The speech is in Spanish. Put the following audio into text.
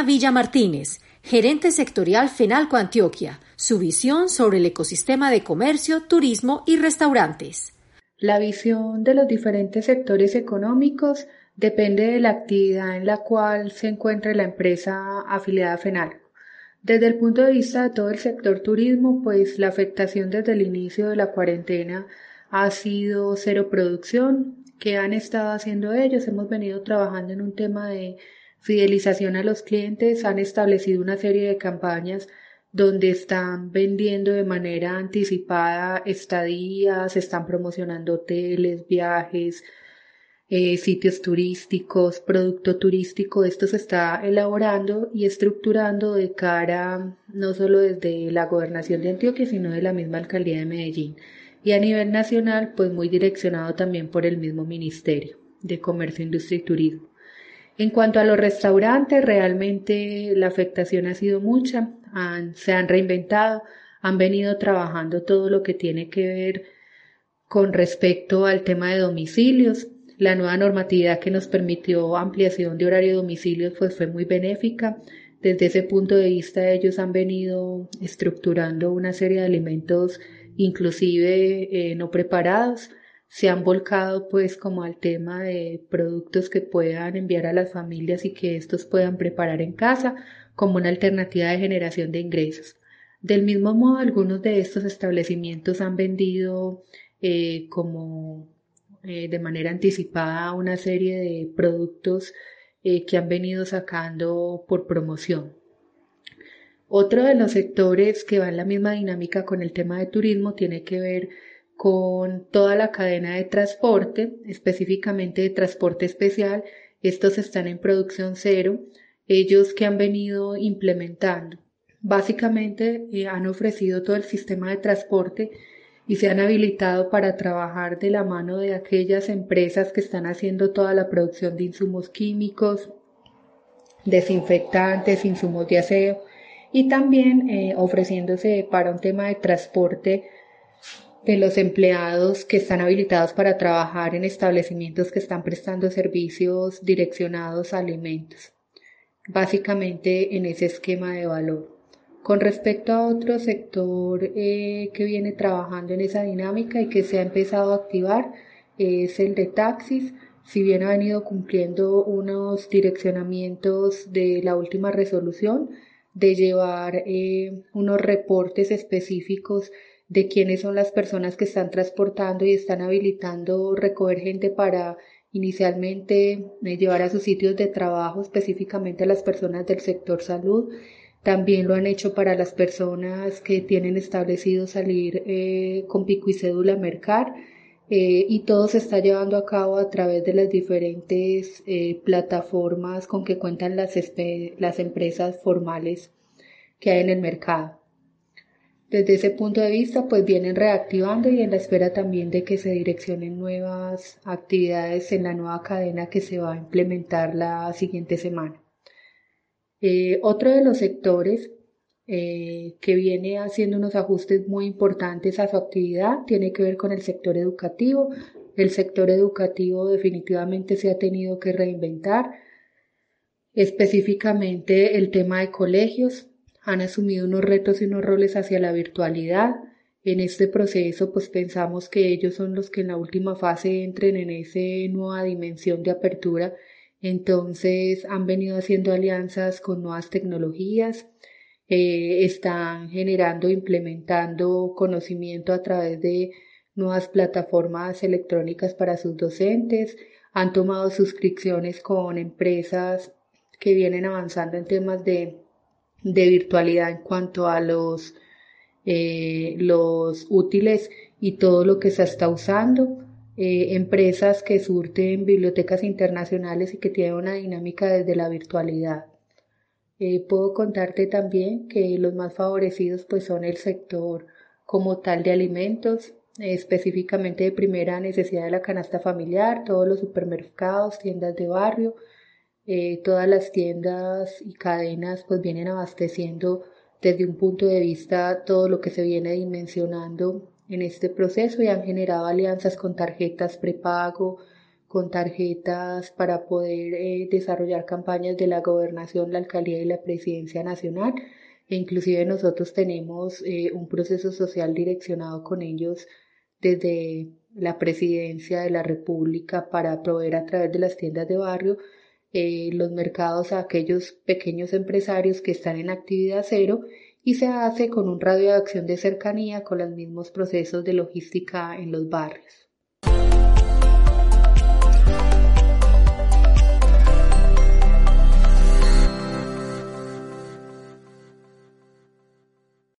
Karina Villa Martínez, gerente sectorial FENALCO Antioquia, su visión sobre el ecosistema de comercio, turismo y restaurantes. La visión de los diferentes sectores económicos depende de la actividad en la cual se encuentre la empresa afiliada a FENALCO. Desde el punto de vista de todo el sector turismo, pues la afectación desde el inicio de la cuarentena ha sido cero producción. ¿Qué han estado haciendo ellos? Hemos venido trabajando en un tema de fidelización a los clientes, han establecido una serie de campañas donde están vendiendo de manera anticipada estadías, están promocionando hoteles, viajes, eh, sitios turísticos, producto turístico. Esto se está elaborando y estructurando de cara no solo desde la gobernación de Antioquia, sino de la misma alcaldía de Medellín. Y a nivel nacional, pues muy direccionado también por el mismo Ministerio de Comercio, Industria y Turismo. En cuanto a los restaurantes, realmente la afectación ha sido mucha, se han reinventado, han venido trabajando todo lo que tiene que ver con respecto al tema de domicilios, la nueva normatividad que nos permitió ampliación de horario de domicilio pues fue muy benéfica. Desde ese punto de vista ellos han venido estructurando una serie de alimentos inclusive eh, no preparados. Se han volcado pues como al tema de productos que puedan enviar a las familias y que estos puedan preparar en casa como una alternativa de generación de ingresos. Del mismo modo, algunos de estos establecimientos han vendido eh, como eh, de manera anticipada una serie de productos eh, que han venido sacando por promoción. Otro de los sectores que va en la misma dinámica con el tema de turismo tiene que ver con toda la cadena de transporte, específicamente de transporte especial. Estos están en producción cero, ellos que han venido implementando. Básicamente eh, han ofrecido todo el sistema de transporte y se han habilitado para trabajar de la mano de aquellas empresas que están haciendo toda la producción de insumos químicos, desinfectantes, insumos de aseo y también eh, ofreciéndose para un tema de transporte de los empleados que están habilitados para trabajar en establecimientos que están prestando servicios direccionados a alimentos, básicamente en ese esquema de valor. Con respecto a otro sector eh, que viene trabajando en esa dinámica y que se ha empezado a activar, es el de taxis. Si bien ha venido cumpliendo unos direccionamientos de la última resolución, de llevar eh, unos reportes específicos de quiénes son las personas que están transportando y están habilitando recoger gente para inicialmente eh, llevar a sus sitios de trabajo, específicamente a las personas del sector salud también lo han hecho para las personas que tienen establecido salir eh, con pico y cédula a mercar eh, y todo se está llevando a cabo a través de las diferentes plataformas con que cuentan las, las empresas formales que hay en el mercado. Desde ese punto de vista, pues vienen reactivando y en la espera también de que se direccionen nuevas actividades en la nueva cadena que se va a implementar la siguiente semana. Eh, otro de los sectores eh, que viene haciendo unos ajustes muy importantes a su actividad tiene que ver con el sector educativo. El sector educativo definitivamente se ha tenido que reinventar, específicamente el tema de colegios. Han asumido unos retos y unos roles hacia la virtualidad. En este proceso, pues pensamos que ellos son los que en la última fase entren en esa nueva dimensión de apertura entonces han venido haciendo alianzas con nuevas tecnologías, eh, están generando, implementando conocimiento a través de nuevas plataformas electrónicas para sus docentes, han tomado suscripciones con empresas que vienen avanzando en temas de, virtualidad en cuanto a los, eh, los útiles y todo lo que se está usando. Eh, empresas que surten bibliotecas internacionales y que tienen una dinámica desde la virtualidad. Eh, puedo contarte también que los más favorecidos pues son el sector como tal de alimentos, específicamente de primera necesidad de la canasta familiar, todos los supermercados, tiendas de barrio, eh, todas las tiendas y cadenas pues vienen abasteciendo desde un punto de vista todo lo que se viene dimensionando en este proceso y han generado alianzas con tarjetas prepago, con tarjetas para poder eh, desarrollar campañas de la gobernación, la alcaldía y la presidencia nacional. E inclusive nosotros tenemos eh, un proceso social direccionado con ellos desde la presidencia de la República para proveer a través de las tiendas de barrio eh, los mercados a aquellos pequeños empresarios que están en actividad cero y se hace con un radio de acción de cercanía con los mismos procesos de logística en los barrios.